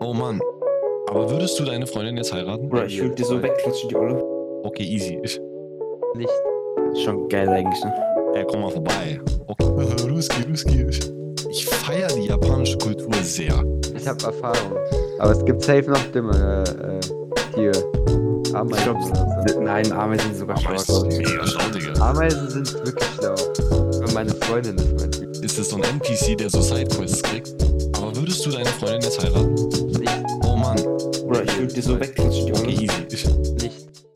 Oh Mann. Aber würdest du deine Freundin jetzt heiraten? Bruder, ich würde die so wegklatschen, die Olle. Okay, easy. Ich, Nicht. Schon geil eigentlich, ne? ja, komm mal vorbei. Okay. Ruski, Ruski. Ich feiere die japanische Kultur sehr. Ich habe Erfahrung. Aber es gibt safe noch dümmere äh, Tiere. Ameisen Ich glaub, oder so. Nein, Ameisen sind sogar Aber schlau. ist mega schlau, Digga. Ameisen sind wirklich schlau. Und meine Freundin ist mein Typ. Ist das so ein NPC, der so Sidequests kriegt? Aber würdest du deine Freundin jetzt heiraten? Würde die so Okay, Olle. easy. Ich, Nicht.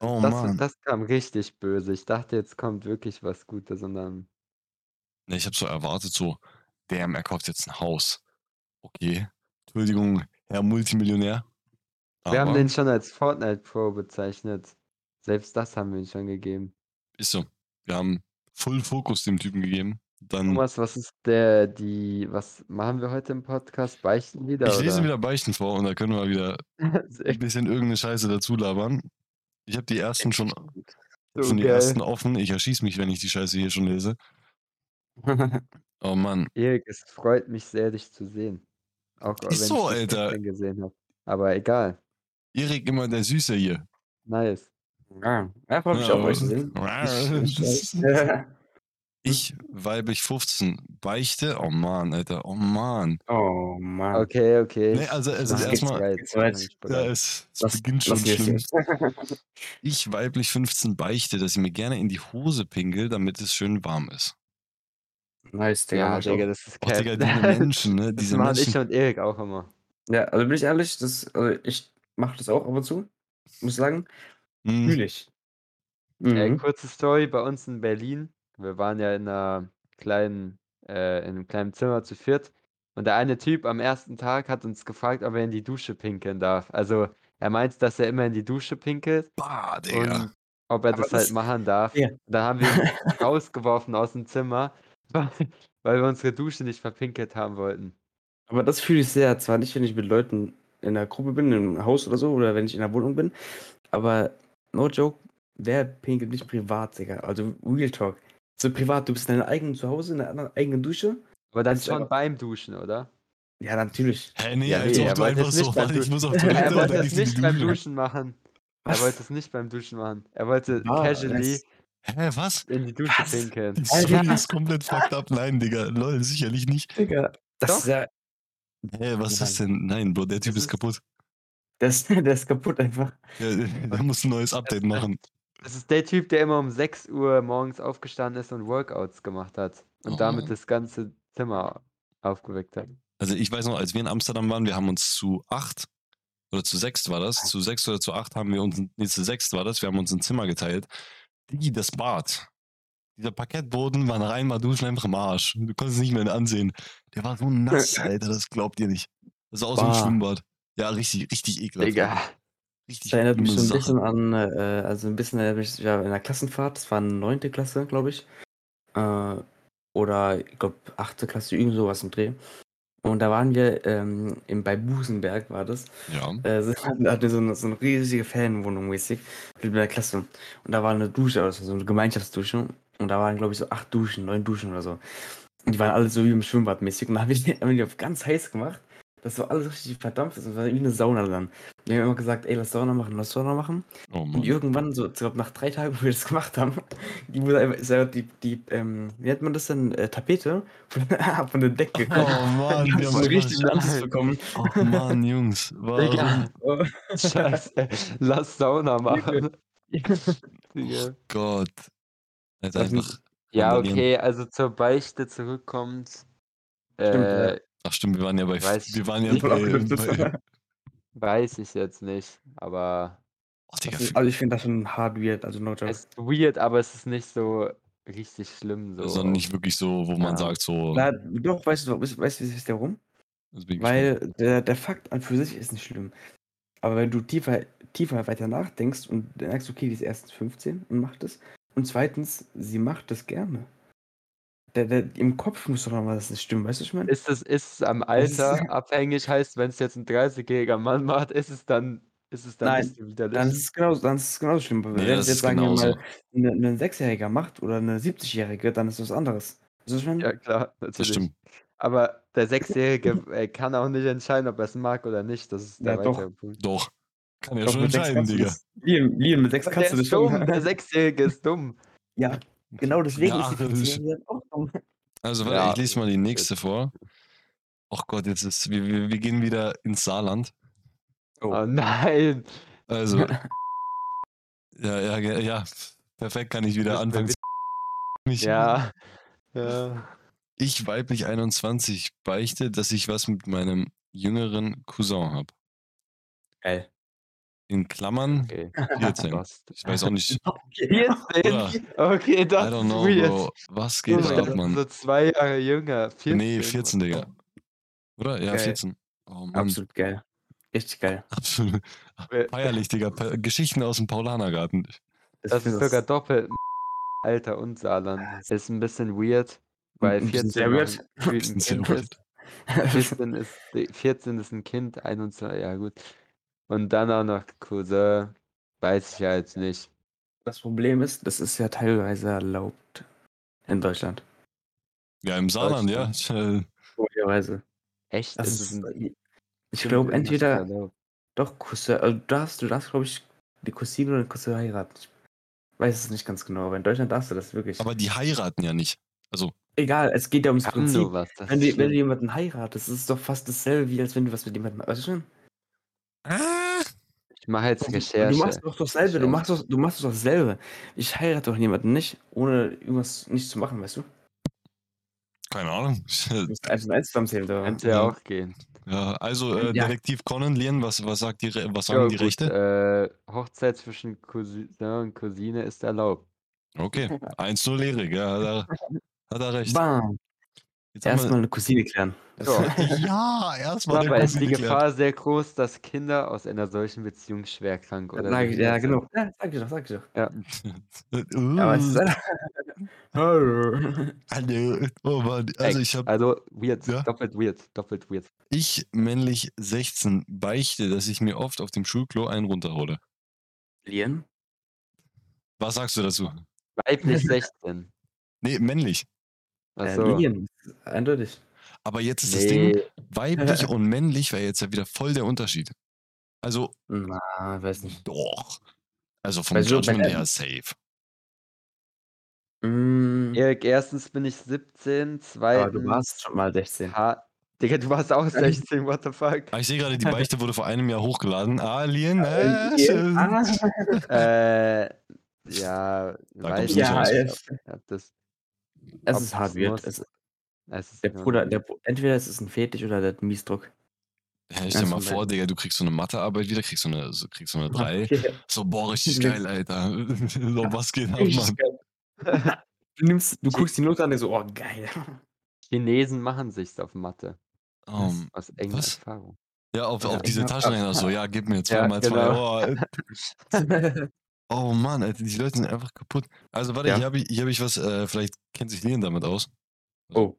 oh Das, Mann. das kam richtig böse. Ich dachte, jetzt kommt wirklich was Gutes und dann. Ne, ich habe so erwartet, so, damn, er kauft jetzt ein Haus. Okay. Entschuldigung, Herr Multimillionär. Wir haben Aber den schon als Fortnite Pro bezeichnet. Selbst das haben wir ihm schon gegeben. Ist so. Wir haben Full Fokus dem Typen gegeben. Dann, Thomas, was ist der, die, was machen wir heute im Podcast? Beichten wieder? ich lese oder? wieder Beichten vor und da können wir wieder ein bisschen irgendeine Scheiße dazu labern. Ich habe die ersten schon, so schon die ersten offen. Ich erschieß mich, wenn ich die Scheiße hier schon lese. Oh Mann. Erik, es freut mich sehr, dich zu sehen. Auch Ist wenn so, ich Alter. gesehen habe. Aber egal. Erik immer der Süße hier. Nice. Ja, freut mich Ja, auch, euch zu sehen. Das-. Ich, weiblich 15, beichte. Oh Mann, Alter. Oh Mann. Oh Mann. Okay, okay. Nee, also es Das ist geht's erstmal. Ja, es, es Lass- beginnt schon schlimm. Ich, weiblich 15, beichte, dass ich mir gerne in die Hose pinkel, damit es schön warm ist. Nice, Digga. Ja. Digga, das ist Oh, Cap. Digga, diese Menschen, ne? Das Diese machen Menschen. ich und Erik auch immer. Ja, also bin ich ehrlich, das, also ich mache das auch ab und zu. Muss sagen. Hm, Fühl ich. Äh, Mhm. kurze Story bei uns in Berlin. Wir waren ja in einer kleinen, äh, in einem kleinen Zimmer zu viert. Und der eine Typ am ersten Tag hat uns gefragt, ob er in die Dusche pinkeln darf. Also er meint, dass er immer in die Dusche pinkelt bah, Digga. und ob er das, das- halt machen darf. Ja. Dann haben wir ihn rausgeworfen aus dem Zimmer, weil, weil wir unsere Dusche nicht verpinkelt haben wollten. Aber das fühle ich sehr. Zwar nicht, wenn ich mit Leuten in der Gruppe bin, im Haus oder so, oder wenn ich in der Wohnung bin. Aber no joke, wer pinkelt nicht privat, Digga? Also Real Talk. So privat, du bist in deinem eigenen Zuhause, in deiner eigenen Dusche. Aber dann Das schon aber- beim Duschen, oder? Ja, natürlich. Hä, nee, Ja, als nee, ob er du wollte einfach es nicht so, beim warte, ich muss auf Duschen. Toilette Er und wollte die nicht beim Dusche. Duschen machen. Er Was? wollte es nicht beim Duschen machen. Er wollte Ah, casually das- Hä, was? in die Dusche Was? pinkeln. Die. Story ist komplett fucked up. Nein, Digga. Lol, sicherlich nicht. Digga. Das Doch. ist ja. Hä, was ist denn? Nein, Bro, der Typ Das ist ist- kaputt. Das, der ist kaputt einfach. Der, der muss ein neues Update machen. Das ist der Typ, der immer um 6 Uhr morgens aufgestanden ist und Workouts gemacht hat. Und Oh. damit das ganze Zimmer aufgeweckt hat. Also ich weiß noch, als wir in Amsterdam waren, wir haben uns zu acht oder zu sechs war das, zu sechs oder zu acht haben wir uns, nee, zu sechs war das, wir haben uns ein Zimmer geteilt. Digi, das Bad. Dieser Parkettboden war nach einmal duschen einfach im Arsch. Du konntest es nicht mehr ansehen. Der war so nass, Alter, das glaubt ihr nicht. Das sah aus wie ein. Schwimmbad. Ja, richtig, richtig ekelhaft. Digga. Richtig Das erinnert mich so ein dumme bisschen Sache. an, äh, also ein bisschen erinnert mich ja, in der Klassenfahrt, das war neunte Klasse, glaube ich. Äh, oder ich glaube achte Klasse, irgend sowas im Dreh. Und da waren wir ähm, im, bei Busenberg war das. Ja. Äh, sie hatten, hatten so, eine, so eine riesige Ferienwohnung mäßig mit der Klasse. Und da war eine Dusche, also so eine Gemeinschaftsdusche. Und da waren, glaube ich, so acht Duschen, neun Duschen oder so. Und die waren alle so wie im Schwimmbad mäßig. Und da haben wir die, haben wir die auf ganz heiß gemacht, dass so alles richtig verdampft ist. Und es war wie eine Sauna dann. Wir haben immer gesagt, ey, lass Sauna machen, lass Sauna machen. Oh Und Mann. irgendwann, so, ich glaube, nach drei Tagen, wo wir das gemacht haben, die wurde einfach, ist einfach die, die, ähm, wie nennt man das denn, äh, Tapete von, von der Decke Oh gekommen. Mann, Die wir haben so richtig Angst bekommen. Oh Mann, Jungs. Warum? Oh. Scheiße. Lass Sauna machen. Oh Gott. Sind- einfach. Ja, okay, also zur Beichte zurückkommt. Stimmt, Äh, Ach stimmt, wir waren ja bei. Weiß wir waren ja bei. bei weiß ich jetzt nicht. Aber oh, Digga, ist, also ich finde das schon hard weird, also no joke. es ist weird, aber es ist nicht so richtig schlimm. So. sondern nicht wirklich so, wo man Ja. sagt, so. Na, doch, weißt du, weißt, weißt du, jetzt bin ich Weil der, der Fakt an für sich ist nicht schlimm. Aber wenn du tiefer, tiefer weiter nachdenkst und dann merkst, okay, die ist erstens 15 und macht das. Und zweitens, sie macht das gerne. Der, der, Im Kopf muss doch noch mal das nicht stimmen, weißt du, was ich meine? Ist es, ist es am Das ist- Alter abhängig, heißt, wenn es jetzt ein 30-jähriger Mann macht, ist es dann, ist es dann Nein, widerlich? Dann ist es genauso, dann ist es genauso schlimm. Wenn das es jetzt sagen wir mal ein Sechsjähriger macht oder eine 70-Jährige, dann ist das was anderes. Weißt du, was ich meine? ja, klar, Das natürlich. stimmt. Aber der Sechsjährige äh, kann auch nicht entscheiden, ob er es mag oder nicht. Das ist der Ja, doch. weitere Punkt. Doch. Kann ja Doch, schon entscheiden, Digga. das. Liam, Liam, mit sechs Der kannst du das schon. Der Sechsjährige ist dumm. Ja, genau deswegen Ja, ist die das 14-Jährige auch dumm. Also, warte, Ja, ich lese mal die nächste vor. Ach Gott, jetzt ist, wir, wir, wir gehen wieder ins Saarland. Oh. Oh nein. Also, ja, ja, ja, perfekt kann ich wieder wir anfangen. Mich- Ja. Ja. Ich, weiblich 21, beichte, dass ich was mit meinem jüngeren Cousin habe. Geil. In Klammern Okay. 14. Was? Ich weiß auch nicht. 14? Okay, I das don't ist know, weird. Bro. Was geht Junge, da ab, das Mann? So zwei Jahre jünger. 14. Nee, 14, Digga. Oder? Ja, Geil. 14. Oh Mann, Absolut geil. Richtig geil. absolut. Wer- Feierlich, Digga. Geschichten aus dem Paulanergarten. Das ist sogar doppelt. Alter und Saarland. Ist ein bisschen weird, weil ein bisschen 14 sehr noch weird. ein gefühlt ein Bisschen sehr Kind weird. ist. 14 ist, 14 ist ein Kind, 21, ja gut. Und dann auch noch Cousin, weiß ich ja jetzt nicht. Das Problem ist, das ist ja teilweise erlaubt in Deutschland. Ja, im Saarland, ja. Möglicherweise. Echt? Das Ist ist, es ein- ich glaube, entweder doch Cousin, also du darfst, du darfst, glaube ich, die Cousine oder den Cousin heiraten. Ich weiß es nicht ganz genau, aber in Deutschland darfst du das wirklich. aber die heiraten ja nicht. Also, Egal, es geht ja ums Prinzip. nur was. Das Wenn du, wenn du jemanden heiratest, ist es doch fast dasselbe, wie als wenn du was mit jemandem. Weißt du schon? Ah, ich mache jetzt Du Recherche. machst doch dasselbe, du machst doch, du machst doch dasselbe. Ich heirate doch jemanden nicht, ohne irgendwas nicht zu machen, weißt du? keine Ahnung. Du musst eins und eins zusammenzählen. Da. Könnte ja auch gehen. Ja, also, äh, Ja. Detektiv Conan, Lien, was, was, sagt die, was sagen Ja, die gut, Rechte? Äh, Hochzeit zwischen Cousin und Cousine ist erlaubt. Okay, 1-0 Erik, ja, hat er, hat er recht. Bam. Erstmal eine Cousine klären. So. ja, erstmal Aber ist die. Gefahr sehr groß, dass Kinder aus einer solchen Beziehung schwer krank oder Sag ich, ja, sind? genau. Ja, sag ich doch, sag ich doch. Ja. ist Hallo. Hallo. Oh Mann, also ich habe Also weird, Ja? doppelt weird, doppelt weird. ich männlich 16 beichte, dass ich mir oft auf dem Schulklo einen runterhole. Lien? Was sagst du dazu? Weiblich 16. Nee, männlich. Äh, Achso. Lien, eindeutig. Aber jetzt ist das Ding, Nee, weiblich und männlich wäre jetzt ja wieder voll der Unterschied. Also, Na, weiß nicht. doch. Also vom Weil so, Judgment wenn- her safe. Mm, Erik, erstens bin ich 17, zweitens. aber du warst schon mal 16. Ha Digga, du warst auch 16, what the fuck? Ah, ich sehe gerade, die Beichte wurde vor einem Jahr hochgeladen. Alien, Äh, äh, Lien? schön. Ah. äh, ja, Da weiß ich du Ja, nicht ob das, es ob ist hart es weird. muss. Es, es ist der ja Bruder, der, entweder es ist ein Fetisch oder der hat einen Miesdruck. Ja, ich stell mal vor, Digga, du kriegst so eine Mathearbeit wieder, kriegst so eine, so, kriegst so eine 3. Okay. So, boah, richtig geil, Alter. so, was geht ab, Mann? Du nimmst, du guckst die Note an und so, oh geil. Chinesen machen sich's auf Mathe. Um, Aus eigener was? Erfahrung. ja, auf, Ja, auf diese ja. Taschenrechner so, ja, gib mir zwei Ja, mal zwei. genau. Oh, Mann, Alter, die Leute sind einfach kaputt. Also, warte, Ja. hier habe ich, hier hab ich was, äh, vielleicht kennt sich Lien damit aus. oh,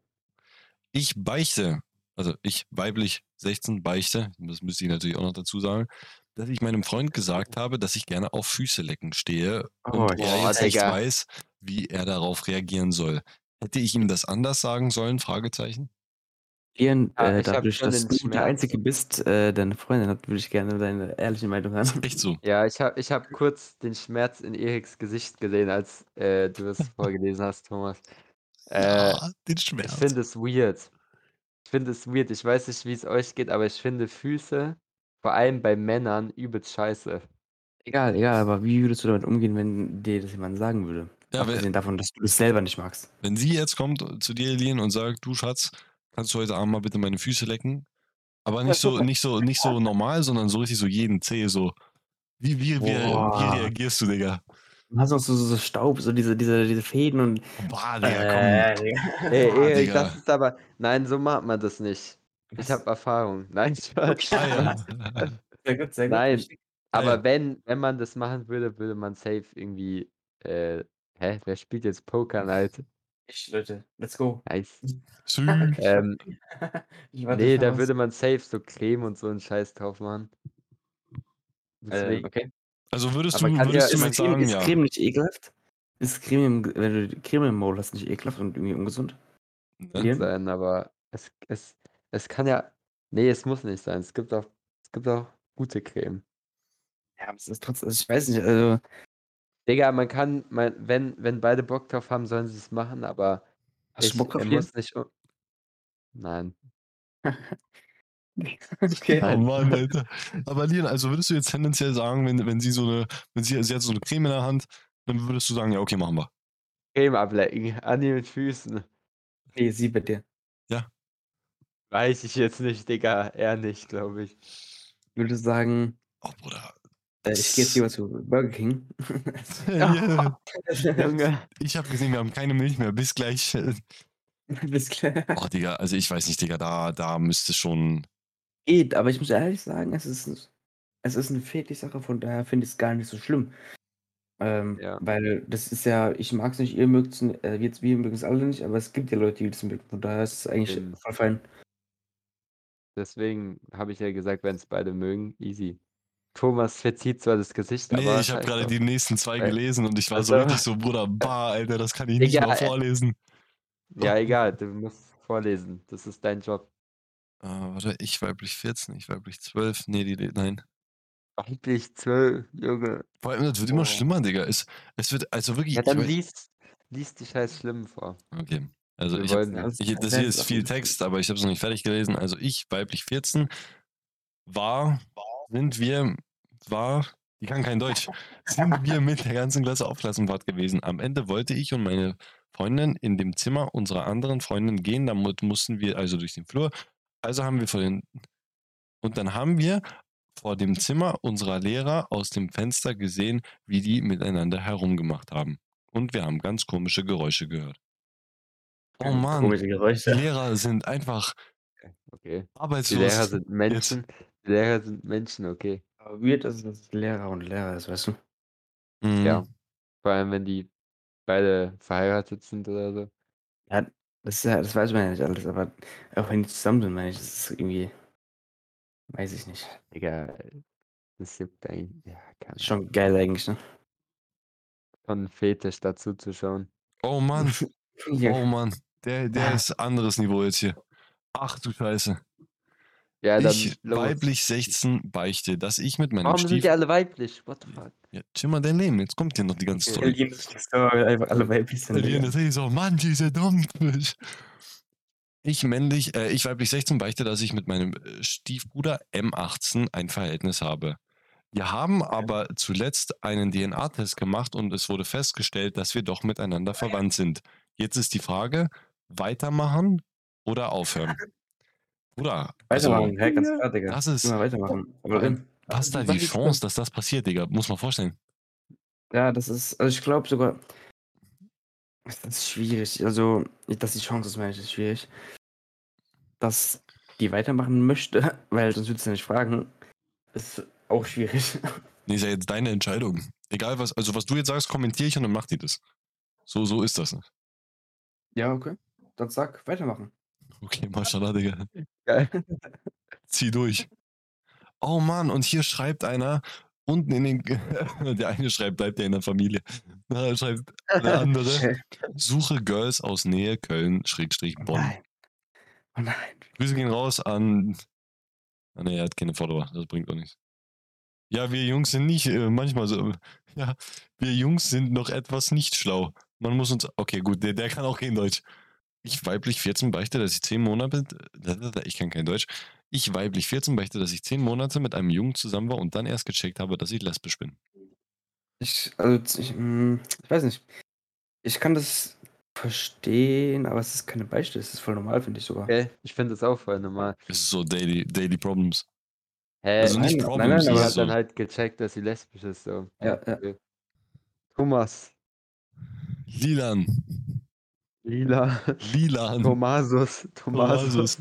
Ich beichte, also ich weiblich 16 beichte, das müsste ich natürlich auch noch dazu sagen, dass ich meinem Freund gesagt habe, dass ich gerne auf Füße lecken stehe Oh, und er jetzt nicht weiß, wie er darauf reagieren soll. Hätte ich ihm das anders sagen sollen? Fragezeichen. Lien, Ja, äh, ich hab dadurch, schon dass den du Schmerz. der Einzige bist, äh, deine Freundin hat, würde ich gerne deine ehrliche Meinung hören. Echt so. Ja, ich habe ich hab kurz den Schmerz in Eriks Gesicht gesehen, als äh, du es vorgelesen hast, Thomas. Äh, ja, den ich Schmerz. finde es weird. Ich finde es weird. Ich weiß nicht, wie es euch geht, aber ich finde Füße, vor allem bei Männern, übelst scheiße. Egal, egal, aber wie würdest du damit umgehen, wenn dir das jemand sagen würde? Ja, wenn, Abgesehen davon, dass du das selber nicht magst. wenn sie jetzt kommt zu dir, Lien, und sagt, du Schatz, kannst du heute Abend mal bitte meine Füße lecken? Aber nicht so, nicht so, nicht so normal, sondern so richtig so jeden Zeh, so. Wie, wie, wie, wie reagierst du, Digga? Du hast auch so, so, so Staub, so diese, diese, diese Fäden und. Boah, Digga, komm. Äh, Ey, Boah, Erik, Digga. das ist aber. Nein, so macht man das nicht. Ich habe Erfahrung. Nein, Spaß. Ah, ja. Sehr gut, sehr gut. Nein. Aber ja. wenn, wenn man das machen würde, würde man safe irgendwie. Äh, hä? Wer spielt jetzt Poker Night? Ich, Leute, let's go. Nice. Sü. Ähm, Ich warte nee, da würde man safe so Creme und so einen Scheiß drauf machen. Äh, Deswegen, okay. Also würdest Aber du, würdest ja- du ist, mir Creme, sagen, ist ja. Creme nicht ekelhaft? Ist Creme, im, wenn du Creme im Maul hast, nicht ekelhaft und irgendwie ungesund? Ne? sein, aber Es, es, es kann ja. Nee, es muss nicht sein. Es gibt auch, es gibt auch gute Creme. Ja, aber es ist trotzdem, also ich weiß nicht, also Digga, man kann, man, wenn, wenn beide Bock drauf haben, sollen sie es machen, aber hast ich du Bock er drauf hier? muss nicht. un- Nein. okay. Oh. Mann, Alter. Aber Lian, also würdest du jetzt tendenziell sagen, wenn, wenn sie so eine, wenn sie, sie hat so eine Creme in der Hand, dann würdest du sagen, ja, okay, machen wir. Creme ablecken. An den Füßen. Nee, sie bei dir. Weiß ich jetzt nicht, Digga. Eher nicht, glaube ich. Ich würde sagen, Oh, Bruder. Äh, ich gehe jetzt lieber zu Burger King. Ja. Ich habe gesehen, wir haben keine Milch mehr. Bis gleich. Bis klar. Oh, Digga, also ich weiß nicht, Digga, da, da müsste schon. Geht, aber ich muss ehrlich sagen, es ist, es ist eine Fetischsache, von daher finde ich es gar nicht so schlimm. Ähm, Ja. Weil das ist ja, ich mag es nicht, ihr mögt es, äh, jetzt wir mögen es alle nicht, aber es gibt ja Leute, die das mögen. Von daher ist es eigentlich Eben. voll fein. Deswegen habe ich ja gesagt, wenn es beide mögen, easy. Thomas verzieht zwar das Gesicht, Nee, ich habe gerade die nächsten zwei gelesen und ich war so Also- richtig so, Bruder, bah, Alter, das kann ich nicht Digga, mal vorlesen. Ja, egal, du musst vorlesen. Das ist dein Job. Äh, warte, ich weiblich 14, ich weiblich 12. Nee, die, die nein. Weiblich zwölf, Junge. Vor allem, das wird immer Oh. schlimmer, Digga. Es, es wird, also wirklich. Ja, dann liest, liest die scheiß Schlimm vor. Okay. Also Wir ich hab, ich, das hier ist viel Text, aber ich habe es noch nicht fertig gelesen. Also ich, weiblich 14, war, sind wir, war, die kann kein Deutsch, sind wir mit der ganzen Klasse auf Klassenfahrt gewesen. Am Ende wollte ich und meine Freundin in dem Zimmer unserer anderen Freundin gehen, damit mussten wir also durch den Flur. Also haben wir vor den, und dann haben wir vor dem Zimmer unserer Lehrer aus dem Fenster gesehen, wie die miteinander herumgemacht haben. Und wir haben ganz komische Geräusche gehört. Oh Mann, Komische die. Lehrer sind einfach Okay. Die arbeitslos. Lehrer sind Menschen. Die Lehrer sind Menschen, okay. Aber weird ist, dass es Lehrer und Lehrer ist, weißt du? Mhm. Ja. Vor allem, wenn die beide verheiratet sind oder so. Ja, das, ist ja, das weiß man ja nicht alles, aber auch wenn die zusammen sind, meine ich, das ist irgendwie, weiß ich nicht. Digga, das juckt eigentlich. Ja, kann schon geil eigentlich, ne? schon ein Fetisch dazu zu schauen. Oh Mann, Ja. oh Mann. Der, der Ja. ist anderes Niveau jetzt hier. Ach du Scheiße. Ja, dann Ich, los. weiblich 16, beichte, dass ich mit meinem Warum sind Stief... die alle weiblich? What the fuck? Ja, chill mal dein Leben, jetzt kommt hier noch die ganze. Story. Berlin ist einfach alle weiblich sind. Das ist so, Mann, diese Dummfisch. Ich männlich, äh, ich weiblich 16 beichte, dass ich mit meinem äh, Stiefbruder M18 ein Verhältnis habe. Wir haben aber zuletzt einen DNA-Test gemacht und es wurde festgestellt, dass wir doch miteinander verwandt sind. Jetzt ist die Frage, weitermachen oder aufhören? Bruder, also, Weitermachen, hä, ganz klar, Digga. das ist, Immer weitermachen. Aber wenn, was da die Chance, dass das passiert, Digga? Muss man vorstellen. ja, das ist, also ich glaube sogar, das ist schwierig. Also, dass die Chance ist, meine ich, ist schwierig. Dass die weitermachen möchte, weil sonst würdest du ja nicht fragen, ist auch schwierig. Nee, ist ja jetzt deine Entscheidung. Egal was, also was du jetzt sagst, kommentiere ich und dann macht die das. So, so ist das. Ja, okay. Dann sag, weitermachen. Okay, Maschallah, Digga. Geil. Zieh durch. Oh Mann, und hier schreibt einer unten in den. der eine schreibt, bleibt ja in der Familie. Da schreibt der andere, suche Girls aus Nähe Köln, Schrägstrich Oh Bonn. nein. Oh nein. Grüße gehen raus an. Ah, nee, er hat keine Follower, das bringt auch nichts. Ja, wir Jungs sind nicht äh, manchmal so. Ja, wir Jungs sind noch etwas nicht schlau. Man muss uns. Okay, gut, der, der kann auch kein Deutsch. Ich weiblich 14 beichte, dass ich 10 Monate. Ich kann kein Deutsch. Ich weiblich 14 beichte, dass ich 10 Monate mit einem Jungen zusammen war und dann erst gecheckt habe, dass ich lesbisch bin. Ich, also, ich, mm, ich weiß nicht. Ich kann das verstehen, aber es ist keine Beichte. Es ist voll normal, finde ich sogar. Okay, ich finde das auch voll normal. Das ist so Daily, Daily Problems. Hä? Also nicht nein, Problems, nein, sie aber das hat so. dann halt gecheckt, dass sie lesbisch ist. So. Ja, ja. Thomas, Lilan. Lila, Lilan. Thomasus, Thomasus. Thomasus.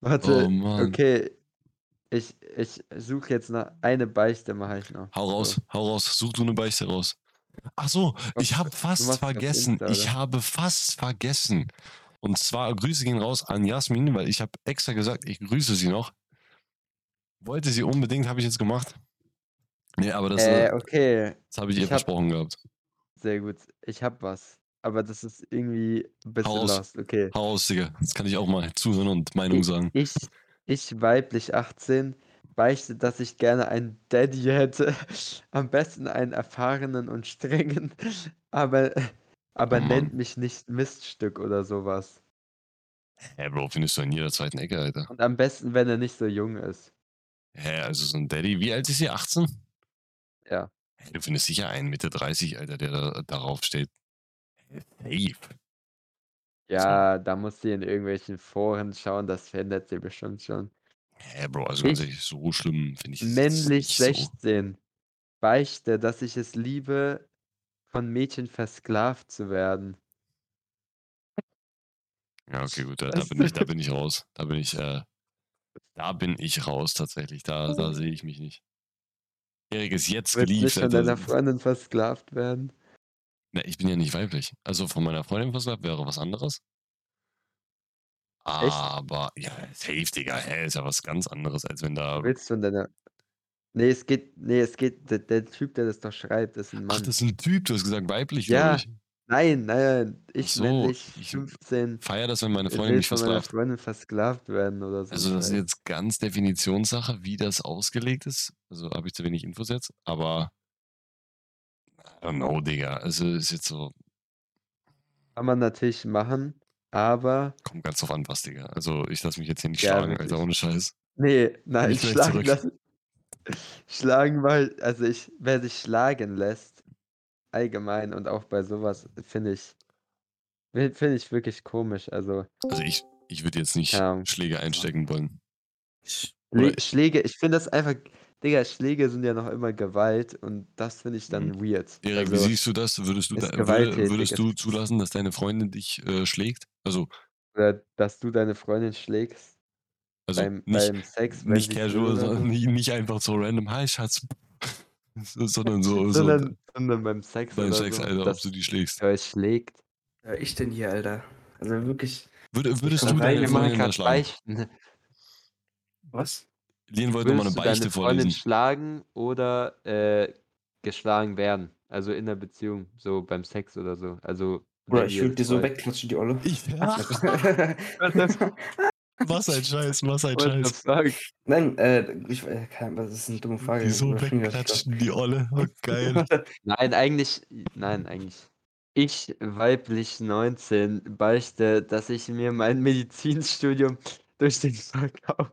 Warte, Oh okay. Ich, ich suche jetzt nach eine Beichte, mache ich noch. Hau raus, So. hau raus, such du eine Beichte raus. Ach so, ich habe fast vergessen. Insta, Ich habe fast vergessen. Und zwar Grüße gehen raus an Jasmin, weil ich habe extra gesagt, ich grüße sie noch. Wollte sie unbedingt, habe ich jetzt gemacht. Nee, aber das, Äh, äh, okay, das habe ich ihr ich hab- versprochen gehabt. sehr gut. Ich hab was. Aber das ist irgendwie ein bisschen Hau raus. lost. Okay. Hau raus, Digga. Jetzt kann ich auch mal zuhören und Meinung Ich, sagen. ich, ich weiblich 18 beichte, dass ich gerne einen Daddy hätte. Am besten einen erfahrenen und strengen, aber, aber Oh nennt mich nicht Miststück oder sowas. Hä, Bro, findest du in jeder zweiten Ecke, Alter. Und am besten, wenn er nicht so jung ist. Hä, also so ein Daddy, wie alt ist sie? 18? Ja. Hä, du findest sicher einen Mitte 30, Alter, der da, darauf steht. Safe. Ja, da muss sie in irgendwelchen Foren schauen, das findet sie bestimmt schon. Hä, Bro, also ganz Ich- ehrlich, so schlimm finde ich es Männlich nicht so. 16. Beichte, dass ich es liebe, von Mädchen versklavt zu werden. Ja, okay, gut, da, da bin ich, da bin ich raus. Da bin ich, äh, da bin ich raus tatsächlich. Da, da sehe ich mich nicht. Erik ist jetzt Willst nicht geliebt, von deiner Freundin versklavt werden? Na, ich bin ja nicht weiblich. Also von meiner Freundin versklavt wäre was anderes. Aber, ja, safe, Digga, hä, ist ja was ganz anderes, als wenn da. Willst du von deiner. Nee, es geht. Nee, es geht. Der, der Typ, der das doch schreibt, ist ein Ach, Mann. das ist ein Typ, du hast gesagt weiblich, Ja. ich. Nein, nein, ich so, männlich ich 15. Feier das, wenn meine Ich Freundin mich versklavt. Freundin versklavt werden oder so. Also das ist Scheiß. jetzt ganz Definitionssache, wie das ausgelegt ist. Also habe ich zu wenig Infos jetzt, aber I don't know, Digga. Also ist jetzt so, Kann man natürlich machen, aber. kommt ganz drauf an, was, Digga. Also ich lasse mich jetzt hier nicht Ja, schlagen, wirklich. Alter, ohne Scheiß. Nee, nein, gleich schlagen lassen. Schlagen mal, also ich, wer sich schlagen lässt, allgemein und auch bei sowas, finde ich, finde ich wirklich komisch. Also Also ich, ich würde jetzt nicht Ahnung. Schläge einstecken wollen. Ich, Schläge, ich finde das einfach, Digga, Schläge sind ja noch immer Gewalt und das finde ich dann weird. Erik, wie Also, siehst du das? Würdest du, da, würde, würdest du es- zulassen, dass deine Freundin dich äh, schlägt? Also, oder dass du deine Freundin schlägst also beim, nicht, beim Sex, nicht es casual, sondern nicht, nicht einfach so random, hi Schatz. So, sondern so, so sondern, sondern beim Sex beim oder Sex, so, Alter, ob du die schlägst. ihr euch schlägt. ja, ich denn hier, Alter? Also wirklich. Würde, würdest kann du deine Freundin grad schlagen? Was? Lien wollte mal eine Beichte deine Freundin vorlesen. schlagen oder äh, geschlagen werden? Also in der Beziehung, so beim Sex oder so. Also Oder ich würde dir so wegklatschen, die Olle. Ich, What was ein Scheiß, was ein the Scheiß. Nein, äh, ich, äh, das ist eine dumme Frage. Die so wegklatschen, die Olle. Oh, geil. Nein, eigentlich, nein, eigentlich. Ich, weiblich 19, beichte, dass ich mir mein Medizinstudium durch den Verkauf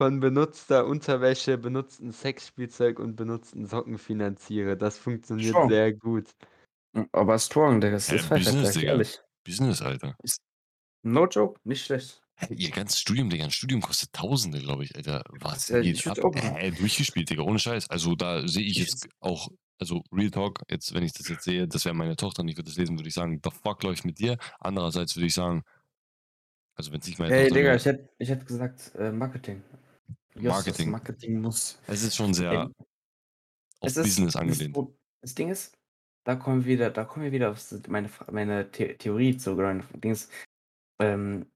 von benutzter Unterwäsche, benutzten Sexspielzeug und benutzten Socken finanziere. Das funktioniert Strong. sehr gut. Aber strong, Digga, das Ja, ist falsch, Business, Digga. ehrlich. Business, Alter. No joke, nicht schlecht. Ihr ganzes Studium, Digga, ein Studium kostet Tausende, glaube ich, Alter. Was Ja, geht ich ab? Hä, durchgespielt, Digga, ohne Scheiß. Also da sehe ich Ich jetzt auch, also Real Talk, jetzt, wenn ich das jetzt sehe, das wäre meine Tochter und ich würde das lesen, würde ich sagen, the fuck läuft mit dir? Andererseits würde ich sagen, also wenn es nicht meine Hey, Tochter Digga, wäre, ich hätte ich hätt gesagt, äh, Marketing. Marketing. Marketing muss. es ist schon sehr auf es ist- Business das angelehnt. Pro- Das Ding ist, da kommen wir wieder, da kommen wir wieder auf meine, meine The Theorie zu. meine Ding ist, ähm,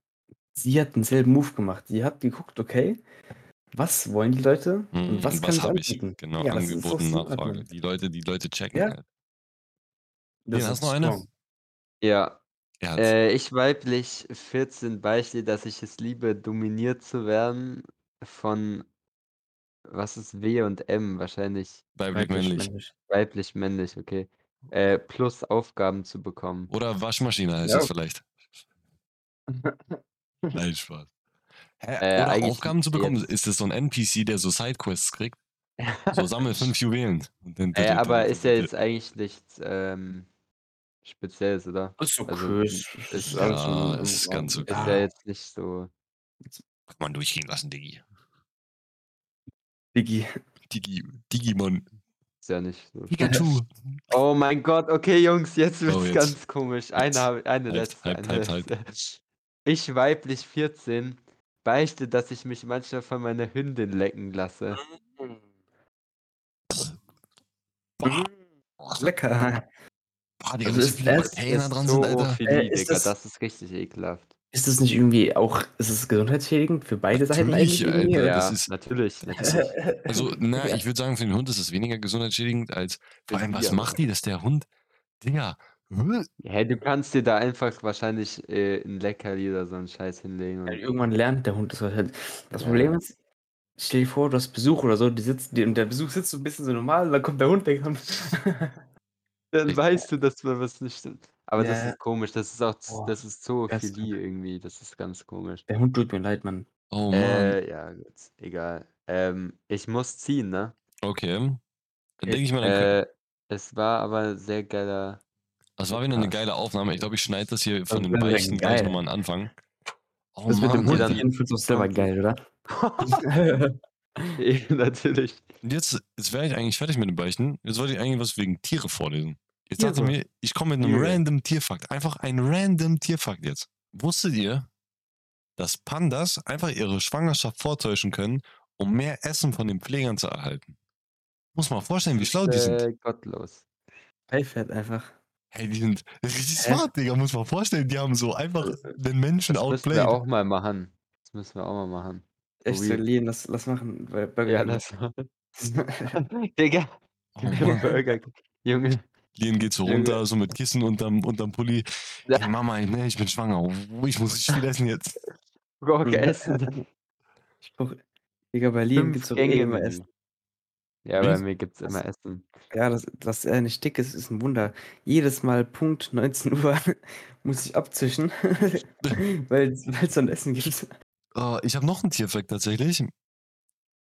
sie hat denselben Move gemacht. Sie hat geguckt, okay, was wollen die Leute Mhm, und was und kann was ich habe ich? Genau, Ja, das ist Angebot so und smart, Nachfrage. Die Leute, die Leute checken Ja. halt. Das Lena, hast ist du noch eine? Ja. Äh, ich weiblich 14 beichte, dass ich es liebe, dominiert zu werden von, was ist W und M? Wahrscheinlich Weiblich, männlich. männlich. weiblich, männlich, okay. Äh, plus Aufgaben zu bekommen. Oder Waschmaschine heißt Ja. das vielleicht. Nein, Spaß. Hä, Äh, oder Aufgaben zu bekommen? jetzt. Ist das so ein NPC, der so Sidequests kriegt? So sammel fünf Juwelen. Und dann Äh, aber ist ja jetzt eigentlich nichts ähm, Spezielles, oder? Ist okay. Also, ist, ja, ist ganz okay. Ist ja jetzt nicht so. Kann man durchgehen lassen, Diggi. Digi. Digi, Digimon. Ist ja nicht so. Pikachu. Oh mein Gott, okay, Jungs, jetzt wird's Oh, jetzt. ganz komisch. Eine, eine Halt, letzte. halt, eine halt, letzte. Ich, weiblich 14, beichte, dass ich mich manchmal von meiner Hündin lecken lasse. Boah, Lecker. boah, Digga, Also ist ist dran sind, Alter. Ist Digga, das- das ist richtig ekelhaft. Ist das nicht irgendwie auch, ist es gesundheitsschädigend für beide Seiten Natürlich, eigentlich? Alter. das ja, ist- natürlich. natürlich. Also, na, ich würde sagen, für den Hund ist es weniger gesundheitsschädigend als. Vor allem, was macht die, dass der Hund. Digga, Hey, du kannst dir da einfach wahrscheinlich äh, ein Leckerli oder so einen Scheiß hinlegen. Ja, Und, irgendwann lernt der Hund das halt. Das Ja. Problem ist, stell dir vor, du hast Besuch oder so, die sitzen, die, und der Besuch sitzt so ein bisschen so normal, dann kommt der Hund, der kommt. dann weißt du, dass da was nicht stimmt. Aber das Ja. ist komisch. Das ist auch, z- Boah, das ist Zoophilie irgendwie. Das ist ganz komisch. der Hund tut mir leid, Mann. Oh Mann. Äh, ja, gut, egal. Ähm, ich muss ziehen, ne? Okay. Dann denke ich mal, dann können, Äh, es war aber ein sehr geiler. das war wieder eine Podcast. geile Aufnahme. Ich glaube, ich schneide das hier von Das den wär Beichten gleich geil. nochmal an den Anfang. Oh Das mit dem Mann. Hund dann- auf jeden Fall so selber geil, oder? Natürlich. Und jetzt, jetzt wäre ich eigentlich fertig mit den Beichten. Jetzt wollte ich eigentlich was wegen Tiere vorlesen. Jetzt dachte ich mir, ich komme mit einem Tiere. random Tierfakt. Einfach ein random Tierfakt jetzt. Wusstet ihr, dass Pandas einfach ihre Schwangerschaft vortäuschen können, um mehr Essen von den Pflegern zu erhalten? Muss man vorstellen, wie schlau die sind. Äh, gottlos. Pfeifert einfach. Hey, die sind richtig smart, Digga. Muss man vorstellen, die haben so einfach den Menschen Das müssen outplayed. wir auch mal machen. Das müssen wir auch mal machen. Echt so. Lien, lass, lass machen. Burger Ja, King. das. Digga. Oh. Burger. Junge. Lien geht so runter, so mit Kissen unterm, unterm Pulli. Ja. Hey, Mama, ne, ich bin schwanger. Ich muss richtig viel essen jetzt. Brauche Ja. Essen. Ich brauch, Digga, bei Lien gibt's doch eh immer Essen. Ja, Wie? bei mir gibt's Was? immer Essen. Ja, das, dass er nicht dick ist, ist ein Wunder. Jedes Mal Punkt 19 Uhr muss ich abzischen, weil es dann Essen gibt. Oh, ich habe noch einen Tierfakt tatsächlich.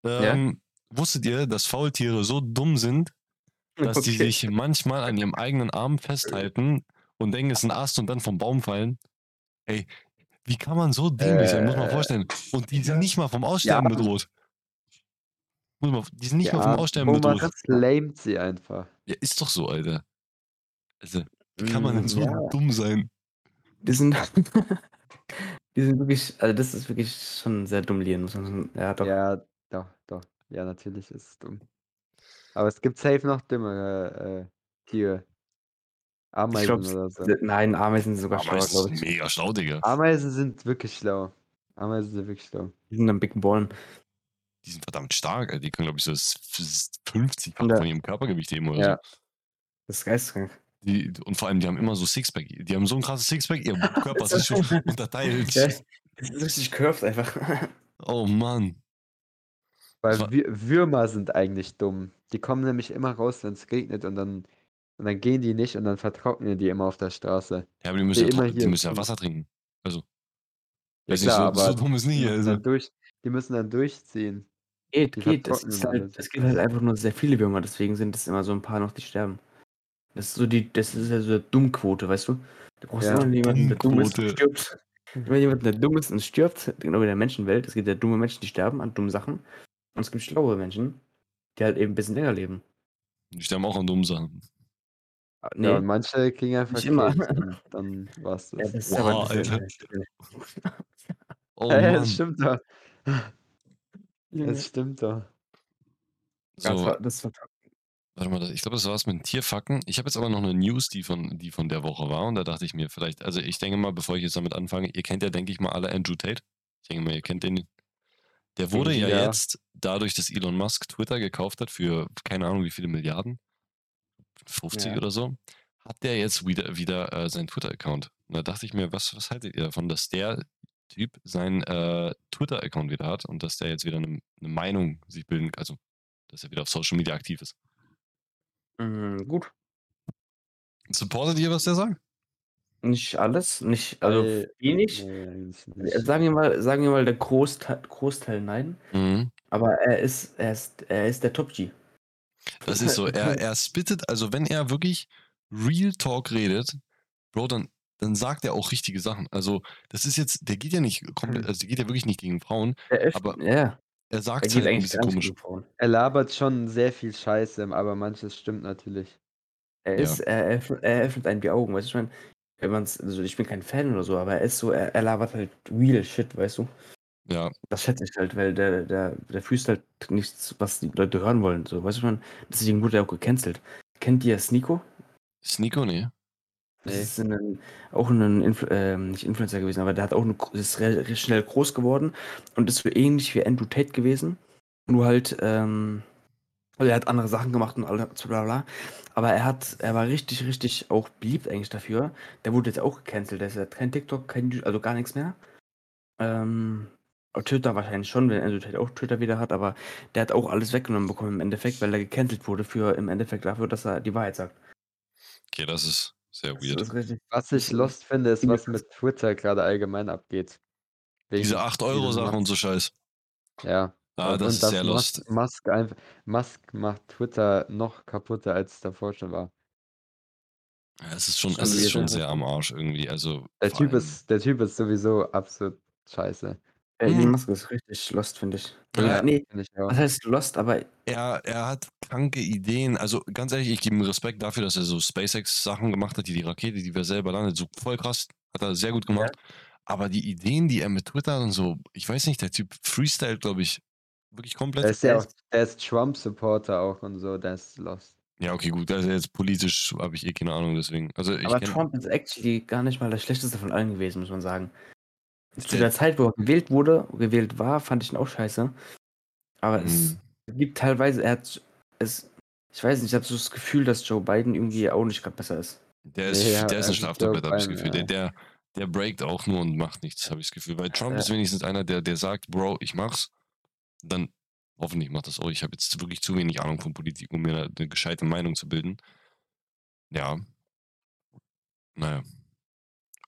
Ähm, Wusstet ihr, dass Faultiere so dumm sind, dass die Okay. sich manchmal an ihrem eigenen Arm festhalten und denken, es ist ein Ast und dann vom Baum fallen? Ey, wie kann man so dämlich sein? Muss man Äh, vorstellen. Und die sind nicht mal vom Aussterben Ja. bedroht. Muss man, die sind nicht mal vom Aussterben bedroht. claimt sie einfach. Ja, ist doch so, Alter. Also, wie kann man denn so Mm, Ja, dumm sein? die sind, die sind wirklich, also das ist wirklich schon sehr dumm, Lien, man. Ja, doch. Ja, doch, doch. Ja, natürlich ist es dumm. Aber es gibt safe noch dümmere äh, Tiere. ich Ameisen glaube, oder so. nein, Ameisen sind sogar Aber schlauer, glaube ist ich. mega schlau, Digga. Ameisen sind wirklich schlau. Ameisen sind wirklich schlau. Die sind am Big Ballen. Die sind verdammt stark, Alter. Die können, glaube ich, so das 50 Von der- von ihrem Körpergewicht heben oder Ja. Das ist geisteskrank. so. Die, und vor allem, die haben immer so Sixpack. Die haben so ein krasses Sixpack, ihr Körper ist sich schon unterteilt. Ja, das ist richtig curved einfach. Oh Mann. Weil Wür Würmer sind eigentlich dumm. Die kommen nämlich immer raus, wenn es regnet und dann, und dann gehen die nicht und dann vertrocknen die immer auf der Straße. Ja, aber die müssen, ja, die müssen ja. Wasser trinken. Also, Ja weiß klar, nicht, so, so dumm ist müssen, Also. dann durch, die müssen dann durchziehen. Geht, Die geht. Es, halt, es gibt halt einfach nur sehr viele Würmer, deswegen sind es immer so ein paar noch, die sterben. Das ist so die, das ist ja so eine Dummquote, weißt du? Du brauchst Ja. immer jemanden, der dumm ist und Dummquote. stirbt. Immer jemanden, der dumm ist und stirbt, genau wie in der Menschenwelt. Es gibt ja dumme Menschen, die sterben an dummen Sachen. Und es gibt schlaue Menschen, die halt eben ein bisschen länger leben. Die sterben auch an dummen Sachen. Nee, Ja, und manche kriegen einfach Nicht immer. Und dann war's ja, das. das ist aber das ist Alter. ja- Oh Mann. das stimmt doch. Es stimmt doch. Das So, war, das war warte mal, ich glaube, das war's mit den Tierfacken. Ich habe jetzt aber noch eine News, die von, die von der Woche war. Und da dachte ich mir vielleicht, also ich denke mal, bevor ich jetzt damit anfange, ihr kennt ja, denke ich mal, alle Andrew Tate. Ich denke mal, ihr kennt den. Der wurde ja, Ja. jetzt, dadurch, dass Elon Musk Twitter gekauft hat für keine Ahnung wie viele Milliarden, 50 Ja. oder so, hat der jetzt wieder, wieder äh, seinen Twitter-Account. Und da dachte ich mir, was, was haltet ihr davon, dass der Typ seinen äh, Twitter-Account wieder hat und dass der jetzt wieder eine, eine Meinung sich bilden, also dass er wieder auf Social Media aktiv ist. mm, gut. Supportet ihr, was der sagt? Nicht alles, nicht, also wenig. Nee, eigentlich Äh, nicht. Sagen wir mal, sagen wir mal der Großteil, Großteil nein. Mhm. Aber er ist, er ist, er ist der Top-G. Das ist so. Er, er spittet, also wenn er wirklich Real Talk redet, Bro, dann, dann sagt er auch richtige Sachen. Also, das ist jetzt, der geht ja nicht komplett, Mhm. also der geht ja wirklich nicht gegen Frauen. Er ist, Aber ja, Er er sagt es geht halt ein eigentlich bisschen gar nicht komisch. gegen Frauen. Er labert schon sehr viel Scheiße, aber manches stimmt natürlich. Er Ja. ist, er, öffnet, er öffnet einem die Augen, weißt du, ich meine, wenn man's, also ich bin kein Fan oder so, aber er ist so, er, er labert halt real shit, weißt du? Ja, Das schätze ich halt, weil der, der, der füßt halt nichts, was die Leute hören wollen, so, weißt du, meine, deswegen wurde er auch gecancelt. Kennt ihr Sneeko? Nico, nee. Das ist ein, auch ein Influ ähm, nicht Influencer gewesen, aber der hat auch eine, ist schnell groß geworden und ist so ähnlich wie Andrew Tate gewesen. Nur halt, ähm, Also er hat andere Sachen gemacht und alle so bla bla. Aber er hat, er war richtig, richtig auch beliebt eigentlich dafür. Der wurde jetzt auch gecancelt. Der ist ja kein TikTok, kein, Ju- also gar nichts mehr. Ähm, Twitter wahrscheinlich schon, wenn er natürlich auch Twitter wieder hat, aber der hat auch alles weggenommen bekommen im Endeffekt, weil er gecancelt wurde für im Endeffekt dafür, dass er die Wahrheit sagt. Okay, das ist sehr Das weird. ist richtig. Was ich lost finde, ist, was mit Twitter gerade allgemein abgeht. Diese Wegen 8-Euro-Sachen diesem und so Scheiß. Ja. Ah, und, das und ist dass sehr Musk, lost. Musk, einfach, Musk macht Twitter noch kaputter, als es davor schon war. Ja, es ist schon, es ist schon sehr am Arsch irgendwie. Also Der vor typ, allem- ist, der typ ist sowieso absolut scheiße. Der Hm. Elon Musk ist richtig lost, finde ich. Ja, Oder, nee, Finde ich auch. was heißt lost, aber er, er hat kranke Ideen. Also ganz ehrlich, ich gebe ihm Respekt dafür, dass er so SpaceX-Sachen gemacht hat, die die Rakete, die wir selber landet, so voll krass. Hat er sehr gut gemacht. Aber die Ideen, die er mit Twitter und so, ich weiß nicht, der Typ freestylt, glaube ich, wirklich komplett. Der ist ja auch, der ist Trump-Supporter auch und so, der ist lost. Ja, okay, gut. Also jetzt politisch habe ich eh keine Ahnung, deswegen. Also Aber Trump ist actually gar nicht mal das schlechteste von allen gewesen, muss man sagen. Zu Der- der Zeit, wo er gewählt wurde, gewählt war, fand ich ihn auch scheiße. Aber es Mhm. gibt teilweise, er hat es, ich weiß nicht, ich habe so das Gefühl, dass Joe Biden irgendwie auch nicht gerade besser ist. Der ist, ja, der ist ein also Schlaftablett, Joe habe ich das Gefühl. Der, ja. der, der breakt auch nur und macht nichts, habe ich das Gefühl. Weil Trump Ja. ist wenigstens einer, der, der sagt, Bro, ich mach's. Dann hoffentlich macht das auch. Ich habe jetzt wirklich zu wenig Ahnung von Politik, um mir eine gescheite Meinung zu bilden. Ja. Naja.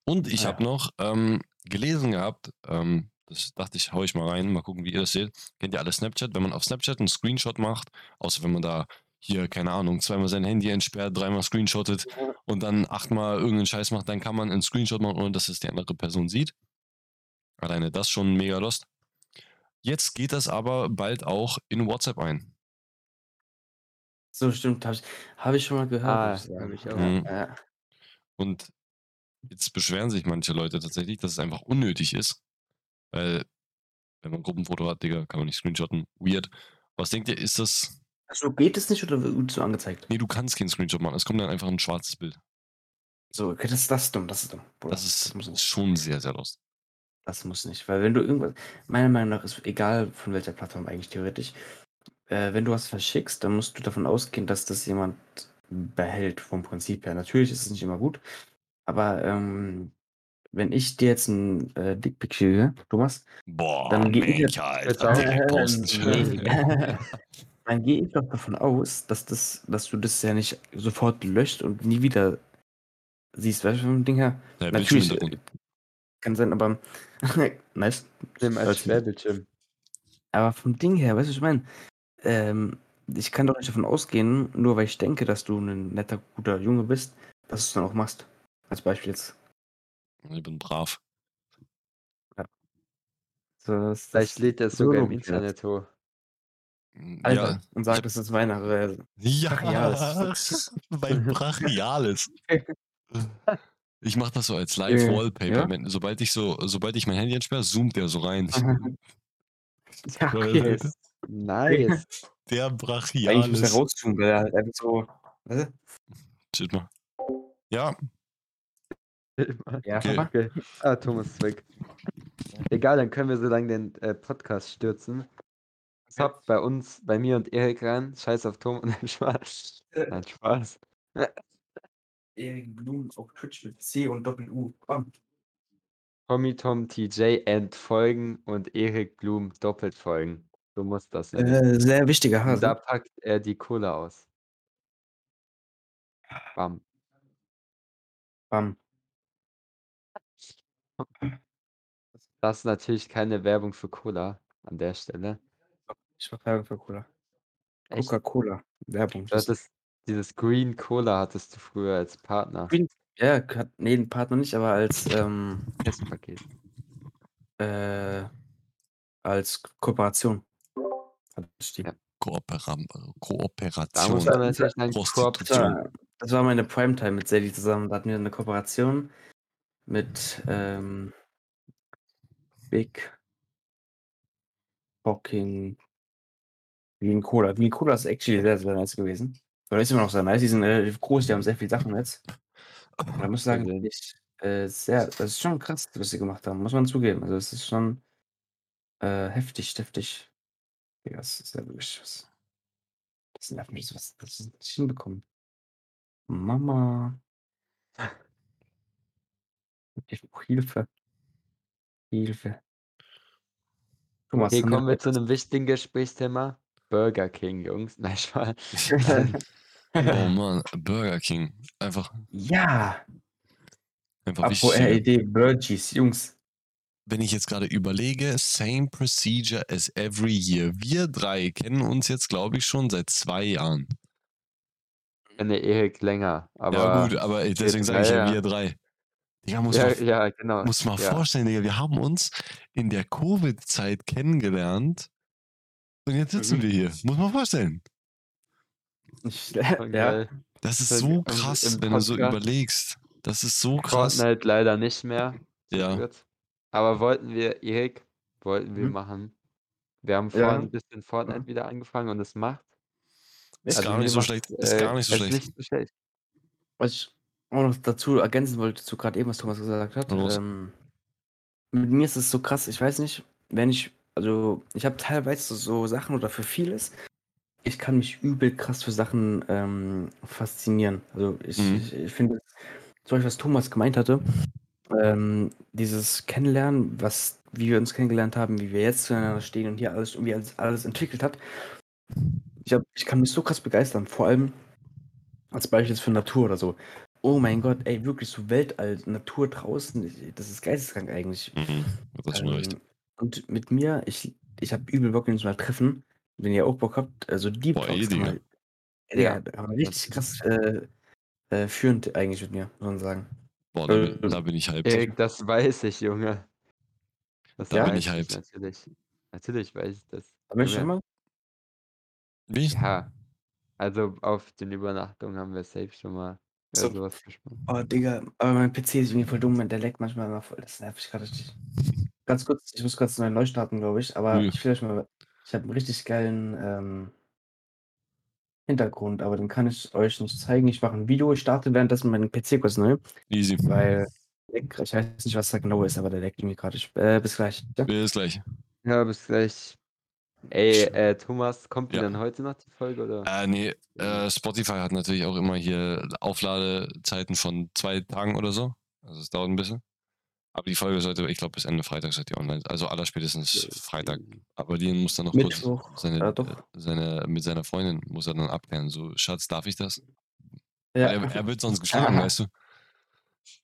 Und ich Naja. habe noch ähm, gelesen gehabt, ähm, das dachte ich, hau ich mal rein, mal gucken, wie ihr das seht. Kennt ihr alle Snapchat? Wenn man auf Snapchat einen Screenshot macht, außer wenn man da hier, keine Ahnung, zweimal sein Handy entsperrt, dreimal screenshottet und dann achtmal irgendeinen Scheiß macht, dann kann man einen Screenshot machen, ohne dass es die andere Person sieht. Alleine das schon mega lost. Jetzt geht das aber bald auch in WhatsApp ein. So stimmt, habe ich, hab ich schon mal gehört. Ah, würd ich auch. Mhm. Ja. Und jetzt beschweren sich manche Leute tatsächlich, dass es einfach unnötig ist. Weil, wenn man ein Gruppenfoto hat, Digga, kann man nicht screenshotten. Weird. Was denkt ihr, ist das. So geht es nicht oder wird so angezeigt? Nee, du kannst keinen Screenshot machen. Es kommt dann einfach ein schwarzes Bild. So, okay, das, das ist dumm, das ist dumm. Bruder. Das ist, nicht. schon sehr, sehr lost. Das muss nicht, weil wenn du irgendwas, meiner Meinung nach ist egal von welcher Plattform eigentlich theoretisch, äh, wenn du was verschickst, dann musst du davon ausgehen, dass das jemand behält vom Prinzip her. Natürlich ist es nicht immer gut, aber ähm, wenn ich dir jetzt ein äh, Dickpick schicke, Thomas, Boah, Dann geh ich jetzt- Mensch, Alter. nee. dann gehe ich doch davon aus, dass, das, dass du das ja nicht sofort löscht und nie wieder siehst, weißt du, vom Ding her? Ja, Natürlich, äh, kann sein, aber nice. Nimm als Schwerbildschirm. Aber vom Ding her, weißt du, was ich meine? Ähm, ich kann doch nicht davon ausgehen, nur weil ich denke, dass du ein netter, guter Junge bist, dass du es dann auch machst. Als Beispiel jetzt. Ich bin brav. So, das- Vielleicht das- lädt er es so sogar im. Internet hoch. Alter, Ja, und sagt, das ist Weihnachten. Ja, Brachiales. mein Brachiales. Ich mache das so als Live-Wallpaper. ja. Sobald ich so, sobald ich mein Handy entsperre, zoomt der so rein. ja, okay. Nice. Der Eigentlich muss er Brachiales. rauszoomen, weil er halt einfach so. Weißt Shit mal. Ja? Ja, Okay. Okay. Ah, Thomas ist weg. Egal, dann können wir so lange den äh, Podcast stürzen. Top bei uns, bei mir und Erik rein. Scheiß auf Tom und Spaß. Nein, Spaß. Erik Blum auf Twitch mit C und Doppel-U. Komm. Tommy Tom TJ entfolgen und Erik Blum doppelt folgen. So muss das sein. Äh, sehr wichtiger und da Hase. packt er die Cola aus. Bam. Bam. Das ist natürlich keine Werbung für Cola an der Stelle. Ich mach Werbung für Cola. Coca-Cola. Werbung. Du hattest, dieses Green Cola hattest du früher als Partner. Green- Ja, hat, nee, den Partner nicht, aber als, ähm, Testpaket. äh, als Kooperation. Hat ich die. Ja. Koopera Da Kooperation. muss man natürlich sagen, Das war, das war meine Primetime mit Sadie zusammen. Da hatten wir eine Kooperation mit ähm, Big Fucking Wien Cola. Wien Cola ist actually sehr, sehr nice gewesen. Oder ist immer noch sehr nice. Die sind relativ groß, die haben sehr viele Sachen jetzt. Da muss ich sagen, ich, äh, sehr, das ist schon krass, was sie gemacht haben, muss man zugeben. Also es ist schon äh, heftig, heftig. Ja, das ist ja wirklich was. Das nervt mich so, was das nicht hinbekommen. Mama. Ich brauche Hilfe. Hilfe. Okay, haben kommen wir zu einem wichtigen Gesprächsthema. Burger King, Jungs. Nein, Spaß. Oh Mann, Burger King. Einfach, Ja, einfach wichtig. RED Burgies, Jungs. Wenn ich jetzt gerade überlege, same procedure as every year. Wir drei kennen uns jetzt, glaube ich, schon seit zwei Jahren. Eine Erik länger, aber ja, gut, aber deswegen sage ich ja, wir drei. Digga, muss ja, man, ja, genau. muss mal ja. vorstellen, Digga, wir haben uns in der Covid-Zeit kennengelernt und jetzt sitzen wir hier. Muss man vorstellen. Ja. Das ist so krass, wenn du so überlegst. Das ist so krass. Fortnite leider nicht mehr. Ja. Aber wollten wir, Erik, wollten wir Mhm. machen. Wir haben Ja. vorhin ein bisschen Fortnite wieder angefangen und es macht. Ist Also gar nicht so schlecht. Ist äh, gar nicht so schlecht. Nicht so schlecht. Was ich auch noch dazu ergänzen wollte, zu gerade eben, was Thomas gesagt hat. Ähm, mit mir ist es so krass, ich weiß nicht, wenn ich, also ich habe teilweise so Sachen oder für vieles, ich kann mich übel krass für Sachen ähm, faszinieren. Also ich, Mhm. ich, ich finde, zum Beispiel, was Thomas gemeint hatte, ähm, dieses Kennenlernen, was, wie wir uns kennengelernt haben, wie wir jetzt zueinander stehen und hier alles irgendwie alles, alles entwickelt hat. Ich, hab, ich kann mich so krass begeistern, vor allem als Beispiel für Natur oder so. Oh mein Gott, ey, wirklich so Weltall, Natur draußen, das ist geisteskrank eigentlich. Mhm. Das ist schon recht. Und mit mir, ich, ich habe übel Bock, uns mal treffen. Wenn ihr auch Bock habt, also Deep Boah, Talks eh, Ey, Ja. Digga, kann man richtig krass äh, äh, führend eigentlich mit mir, muss man sagen. Boah, da bin, äh, da bin ich hyped. Erik, das weiß ich, Junge. Das Da bin ich hyped. Natürlich. Natürlich weiß ich das. Aber ich Junge, schon mal? Wie? Ja. Also auf den Übernachtungen haben wir safe schon mal über So. sowas gesprochen. Oh, Digga, aber mein PC ist irgendwie voll dumm, der leckt manchmal immer voll. Das nervt mich gerade richtig. Ganz kurz, ich muss kurz neu neu starten, glaube ich, aber Ja. ich will euch mal, ich habe einen richtig geilen ähm, Hintergrund, aber den kann ich euch nicht zeigen. Ich mache ein Video, ich starte währenddessen meinen PC kurz neu, Easy. weil ich weiß nicht, was da genau ist, aber der leckt irgendwie gerade. Ich- Äh, bis gleich. Ja? Bis gleich. Ja, bis gleich. Ey, äh, Thomas, kommt die Ja. dann heute noch die Folge oder? Äh, nee, äh, Spotify hat natürlich auch immer hier Aufladezeiten von zwei Tagen oder so. Also es dauert ein bisschen. Aber die Folge sollte, ich glaube, bis Ende Freitag sollte die online. Also allerspätestens Freitag. Aber Dean muss dann noch Mittwoch. kurz seine, Ja, doch. äh, seine, mit seiner Freundin muss er dann abklären. So, Schatz, darf ich das? Ja. Er, er wird sonst geschlagen, weißt du?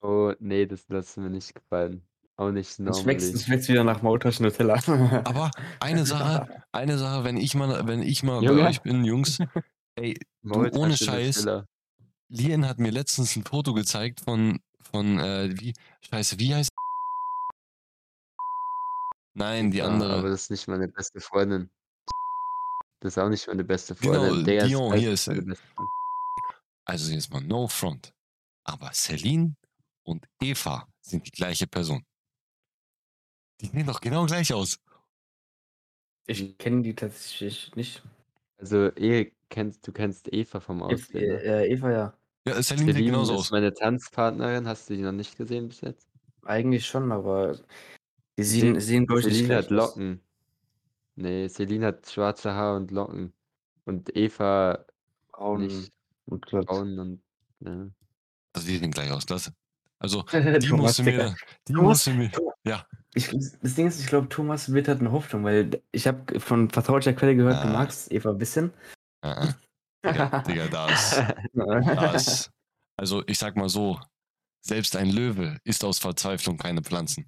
Oh, nee, das lassen wir nicht gefallen. Auch nicht Es wächst, normally. es wächst wieder nach Maultasch Nutella. Aber eine Sache, eine Sache, wenn ich mal, wenn ich mal Junge. bei euch bin, Jungs, ey, du, ohne Scheiß. Lien hat mir letztens ein Foto gezeigt von, von, äh, wie, scheiße, wie heißt Nein, die Ja, andere. Aber das ist nicht meine beste Freundin. Das ist auch nicht meine beste Genau, Freundin. Digga, ist Dion, gleich hier ist meine sie. beste Freundin. Also jetzt mal no front. Aber Celine und Eva sind die gleiche Person. Die sehen doch genau gleich aus. Ich kenne die tatsächlich nicht. Also, eh, kennst, du kennst Eva vom Eva, Aussehen. ne? äh, Eva ja. Ja, Celine sieht Celine genauso ist aus. meine Tanzpartnerin. Hast du die noch nicht gesehen bis jetzt? Eigentlich schon, aber die sehen, sehen glaube ich, Celine hat aus. Locken. Nee, Celine hat schwarze Haare und Locken. Und Eva Braun nicht und glatt. braun und. Ja. Also die sehen gleich aus, klasse. Also die Thomas, musst du mir, die Thomas, musst du mir, ja. Ich, das Ding ist, ich glaube, Thomas wittert eine Hoffnung, weil ich habe von vertrauter Quelle gehört, du Ah. magst Eva ein bisschen. Äh, äh. Digga, Digga, da ist, da ist, also ich sag mal so, selbst ein Löwe isst aus Verzweiflung keine Pflanzen.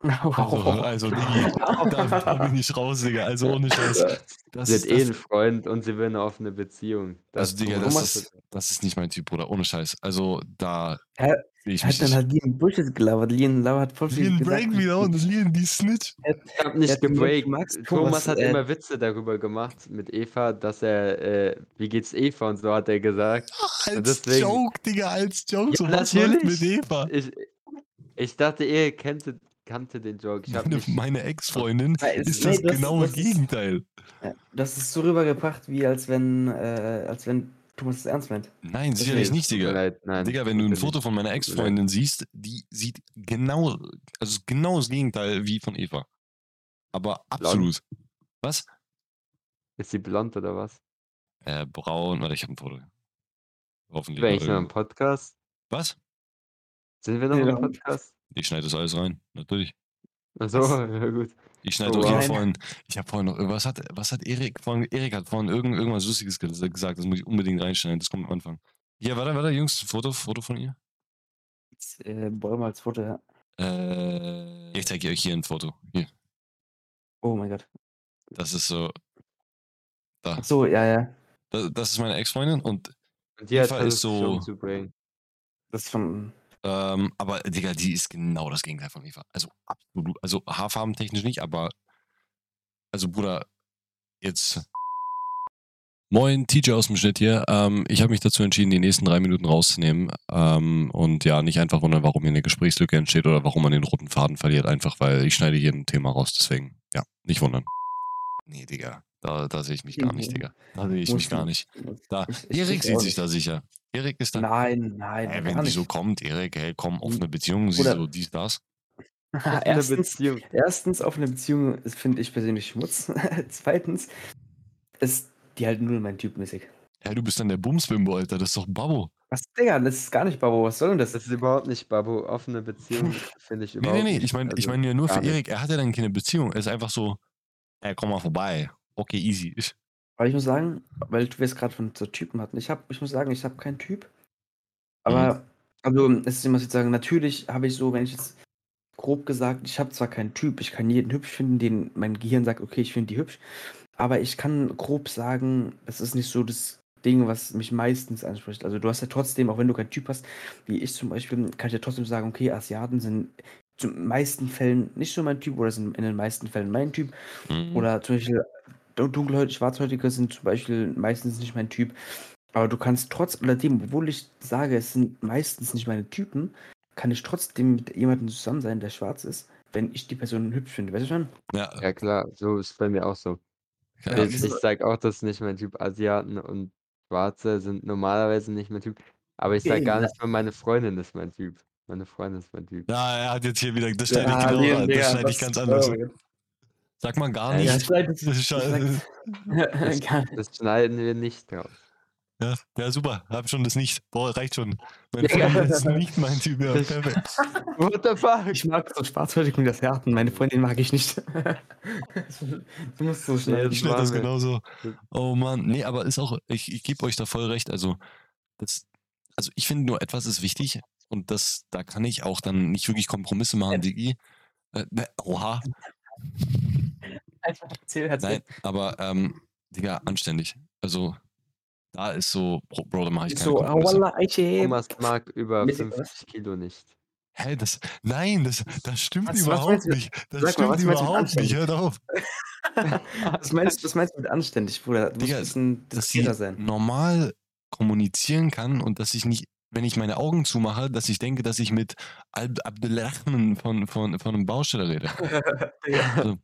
Also, also Digi, da, da bin ich raus, Digga. Also ohne Scheiß. Das sie ist, hat eh einen das, Freund und sie will eine offene Beziehung. also Digga, das Thomas- ist, das ist nicht mein Typ, Bruder. Ohne Scheiß. Also da Hä? sehe ich hat dann halt Lien Bullshit gelabert. Lien Lauer hat voll viel Lien. Break wieder und Lien, die Snitch. Ich hab nicht gebreakt. Thomas, Thomas, hat äh, immer Witze darüber gemacht mit Eva, dass er, äh, wie geht's Eva und so hat er gesagt. Als deswegen- Joke, Digga, als Joke. Ja, so, was mit Eva? Ich, ich dachte, ihr kannte, kannte den Joke. Ich hab Meine, meine Ex-Freundin ist nee, das das- genaue das Gegenteil. Ja, das ist so rübergebracht, wie als wenn, äh, als wenn Thomas es ernst meint. Nein, Das sicherlich nicht, Digga. leid, nein. Digga, wenn du ein Foto von meiner. Ex-Freundin siehst, die sieht genau, also genau das Gegenteil wie von Eva. Aber absolut. Was? Ist sie blond oder was? Äh, braun, warte, ich habe ein Foto. Hoffentlich. Sind wir eigentlich mal noch im. Podcast? Was? Sind wir noch Nee, im. Podcast? Ich schneide das alles rein, natürlich. Achso, ja gut. Ich schneide Oh, doch hier wow. vorhin, ich habe vorhin noch, was hat, was hat Erik vorhin, Erik hat vorhin irgend, irgendwas Lustiges ge- gesagt, das muss ich unbedingt reinschneiden, das kommt am Anfang. Hier, warte, warte, Jungs, Foto, Foto von ihr. Äh, wir als Foto, ja. Äh, ich zeige euch hier ein Foto. Hier, Oh mein Gott. das ist so, da. Ach so, ja, ja. Das, das ist meine Ex-Freundin und, Und die hat ist so-. Das ist von. Ähm, aber, Digga, die ist genau das Gegenteil von Eva. Also, absolut, also haarfarbentechnisch nicht, aber, also, Bruder, jetzt. Moin, TJ aus dem Schnitt hier. Ähm, ich habe mich dazu entschieden, die nächsten drei Minuten rauszunehmen. Ähm, und ja, nicht einfach wundern, warum hier eine Gesprächslücke entsteht oder warum man den roten Faden verliert. Einfach, weil ich schneide hier ein Thema raus. Deswegen, ja, nicht wundern. Nee, Digga, da, da sehe ich mich gar nicht, Mhm. Digga. Da sehe ich Muss mich gar nicht. Da, Erik sieht sich da sicher. Erik ist da. Nein, nein. Hey, wenn die nicht. so kommt, Erik, hey, komm, offene Beziehung, sie Oder- so dies, das. Offene erstens, Beziehung. erstens, offene Beziehung ist, finde ich persönlich Schmutz. Zweitens ist die halt null mein Typ mäßig. Hey, du bist dann der Bumsbimbo, Alter, das ist doch Babbo. Was, Digga, das ist gar nicht Babo. Was soll denn das? Das ist überhaupt nicht Babu. Offene Beziehung finde ich Nee, überhaupt nee, nee, nicht. ich meine ich Also, mein ja nur für. Erik, er hat ja dann keine Beziehung. Er ist einfach so, ey, komm mal vorbei. Okay, easy. Ich, Aber ich muss sagen, weil du es gerade von so Typen hatten, ich, hab, ich muss sagen, ich habe keinen Typ. Aber, also, es ist immer, was ich sagen, natürlich habe ich so, wenn ich jetzt grob gesagt, ich habe zwar keinen Typ, ich kann jeden hübsch finden, den mein Gehirn sagt, okay, ich finde die hübsch, aber ich kann grob sagen, es ist nicht so das Ding, was mich meistens anspricht. Also, du hast ja trotzdem, auch wenn du keinen Typ hast, wie ich zum Beispiel, kann ich ja trotzdem sagen, okay, Asiaten sind zum meisten Fällen nicht so mein Typ oder sind in den meisten Fällen mein Typ. Mhm. Oder zum Beispiel dunkelhäutige, schwarzhäutige sind zum Beispiel meistens nicht mein Typ. Aber du kannst trotz alledem, obwohl ich sage, es sind meistens nicht meine Typen, kann ich trotzdem mit jemandem zusammen sein, der schwarz ist, wenn ich die Person hübsch finde. Weißt du schon? ja, Ja klar, so ist bei mir auch so. ja, Ja, ich ich sage auch, das ist nicht mein Typ. Asiaten und Schwarze sind normalerweise nicht mein Typ. Aber ich sage gar nicht mal, meine Freundin ist mein Typ. Meine Freundin ist mein Typ. ja, er hat jetzt hier wieder, das schneide ich Ja, genau nee, das schneide ich ganz anders. Mein. Sag mal gar Ja, nicht. Ja, Das. Das, das schneiden wir nicht draus. Ja, ja, super. Hab schon das nicht. Boah, reicht schon. Meine Ja. Freundin ist nicht mein Typ. Ja, perfekt. What the fuck? Ich mag so schwarzhäutig und das Härten. Meine Freundin mag ich nicht. du musst so schnell. Ich schneide das genauso. Oh Mann, nee, aber ist auch, ich, ich gebe euch da voll recht. Also, das, also ich finde nur, etwas ist wichtig und das, da kann ich auch dann nicht wirklich Kompromisse machen, Digi. Äh, ne, oha, Einfach erzähl, erzähl. nein, aber, ähm, Digga, anständig. Also, da ist so, Bro, Bro da mache ich keine So, Kompromisse. Aiche. Thomas mag über Mäßig, was? 50 Kilo nicht. Hä, das, nein, das, das stimmt Was- was überhaupt du- nicht. Das sag mal, stimmt was mit überhaupt nicht. Hört auf. Was meinst, was meinst du mit anständig, Bruder? Du musst Digga, ein bisschen dass sie diskreter sein. normal kommunizieren kann und dass ich nicht, wenn ich meine Augen zumache, dass ich denke, dass ich mit Abdelrahman von, von, von einem Baustelle rede. Also,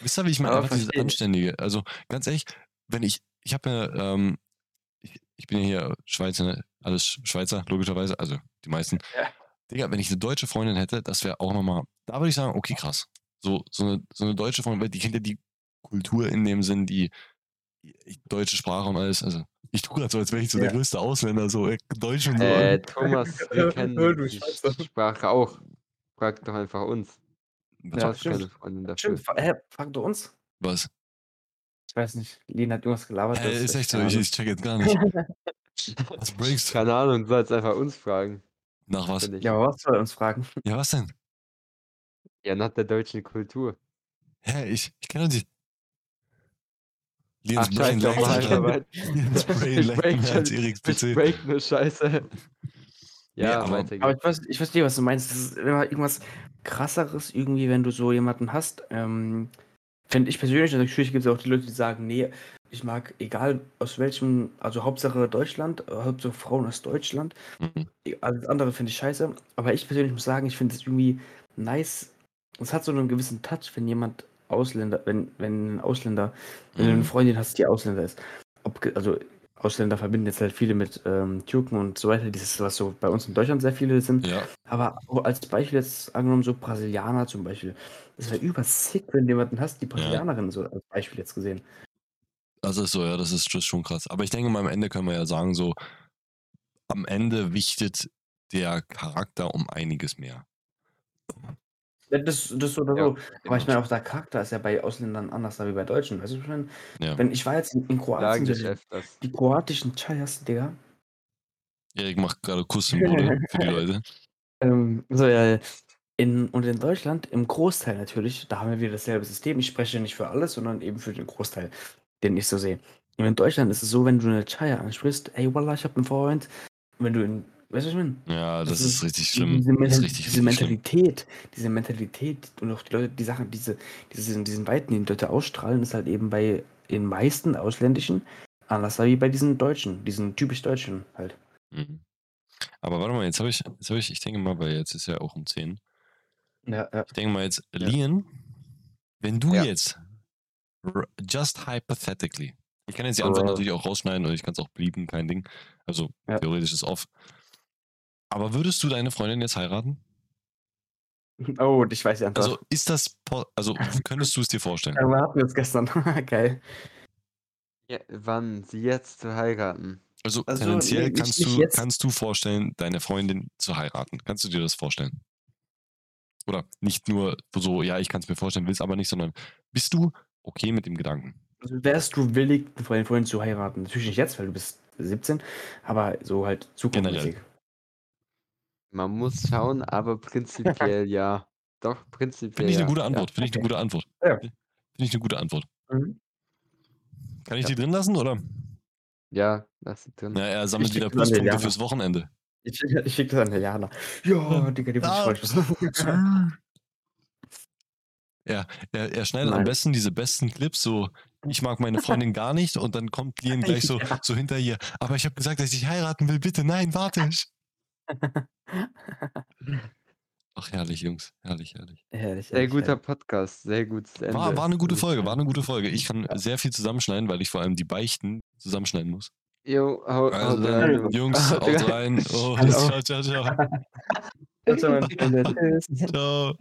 wisst ihr, wie ich meine? Einfach dieses. Anständige. Also ganz ehrlich, wenn ich, ich habe ja, ähm, ich, ich bin ja hier Schweizer, ne? alles Schweizer, logischerweise, also die meisten. Ja. Digga, wenn ich eine deutsche Freundin hätte, das wäre auch nochmal, da würde ich sagen, okay, krass. So, so, eine, so eine deutsche Freundin, weil die kennt ja die Kultur in dem Sinn, die, die deutsche Sprache und alles. Also, ich tue gerade so, als wäre ich so der Ja. größte Ausländer, so äh, Deutsch und so. Äh, Thomas, wir kennen du die. Sprache auch. Frag doch einfach uns. Was? Du Ja, stimmt. keine Freundin dafür. Stimmt, fra- hä, frag du uns. Was? Ich weiß nicht, Lina hat irgendwas gelabert. Das ist echt so, ich, ich check jetzt gar nicht. Was breakst? Keine Ahnung, du sollst einfach uns fragen. Nach was? Ja, aber was soll er uns fragen? Ja, was denn? Ja, nach der deutschen Kultur. Hä, ich, ich kenne dich. Liens Ach, Brain scheiße, lag Mann, Alter. aber- Liens Brain Mehr als schon- Eriks PC. break nur Scheiße. Ja, aber- weiter Aber geht's. ich, weiß, ich verstehe, was du meinst. Das ist immer irgendwas krasseres, irgendwie, wenn du so jemanden hast. Ähm, Finde ich persönlich, also natürlich gibt es auch die Leute, die sagen, nee, ich mag, egal aus welchem, also Hauptsache Deutschland, äh, Hauptsache Frauen aus Deutschland. Mhm. Alles andere finde ich scheiße. Aber ich persönlich muss sagen, ich finde es irgendwie nice. Es hat so einen gewissen Touch, wenn jemand Ausländer, wenn, wenn ein Ausländer, wenn du eine Mhm. Freundin hast, die Ausländer ist. Ob, also Ausländer verbinden jetzt halt viele mit ähm, Türken und so weiter. Dieses, was so bei uns in Deutschland sehr viele sind. Ja, Aber als Beispiel jetzt angenommen, so Brasilianer zum Beispiel. Das wäre über sick, wenn du jemanden hast, die Brasilianerin so als Beispiel jetzt gesehen. Also ist so, ja, das ist, das ist schon krass. Aber ich denke mal, am Ende können wir ja sagen, so, am Ende wichtet der Charakter um einiges mehr. Ja, Das, das oder Ja, so. Aber ich genau. meine, auch der Charakter ist ja bei Ausländern anders als bei Deutschen. Weißt du, was ich meine? Ja. Wenn ich war jetzt in, in Kroatien, die, öfters. die kroatischen Chayas, Digga. Erik macht gerade Kusssymbole für die Leute. Ähm, so, ja, ja. In, und in Deutschland, im Großteil natürlich, da haben wir wieder dasselbe System. Ich spreche nicht für alles, sondern eben für den Großteil, den ich so sehe. Und in Deutschland ist es so, wenn du eine Chaya ansprichst, ey, Wallah, ich habe einen Freund. Wenn du in, weißt du, was ich meine? Ja, das, Das ist, ist richtig schlimm. Diese, Mental- richtig, diese richtig schlimm. Mentalität, diese Mentalität und auch die Leute, die Sachen, diese, diese, diesen Weiten, die die Leute ausstrahlen, ist halt eben bei den meisten Ausländischen anders wie bei diesen Deutschen, diesen typisch Deutschen halt. Mhm. Aber warte mal, jetzt habe ich, jetzt habe ich, ich denke mal, weil jetzt ist ja auch um 10. Ja, ja. Ich denke mal jetzt, Lian, wenn du Ja. jetzt, just hypothetically, ich kann jetzt die Antwort Oh. natürlich auch rausschneiden oder ich kann es auch blieben, kein Ding. Also Ja. theoretisch ist off. Aber würdest du deine Freundin jetzt heiraten? Oh, ich weiß Antwort. Also ist das, also könntest du es dir vorstellen? Ja, wir hatten das gestern. Geil. Ja, wann? Sie jetzt zu heiraten? Also, Also, tendenziell nee, kannst, du, jetzt. kannst du vorstellen, deine Freundin zu heiraten. Kannst du dir das vorstellen? Oder nicht nur so, ja, ich kann es mir vorstellen, willst aber nicht, sondern bist du okay mit dem Gedanken? Also wärst du willig, deine Freundin zu heiraten? Natürlich nicht jetzt, weil du bist 17, aber so halt zukünftig. Man muss schauen, aber prinzipiell ja. Doch, prinzipiell Finde ich ja. eine gute Antwort. Ja, Finde ich eine gute Antwort. Ja. Finde ich eine gute Antwort. Mhm. Kann ich die drin lassen, oder? Ja, lass sie drin. Ja, er sammelt Ich wieder Pluspunkte fürs Wochenende. Ich schicke ich schick das an der Jana. Ja, Digga, die Ja. muss ich Ja, er, er schneidet am Nein. besten diese besten Clips, so ich mag meine Freundin gar nicht und dann kommt Lian gleich so, so hinter ihr. Aber ich habe gesagt, dass ich dich heiraten will, bitte, nein, warte. Ach, herrlich, Jungs, herrlich, herrlich. Herrlich, Sehr herrlich, guter herrlich. Podcast, sehr gutes Ende. War, war eine gute Folge, war eine gute Folge. Ich kann Ja. sehr viel zusammenschneiden, weil ich vor allem die Beichten zusammenschneiden muss. Jo, hau, Also haut dann, rein. Jungs, Haut haut rein. Oh, ciao, ciao, ciao. Ciao, ciao, meine Freunde. Tschüss. Ciao.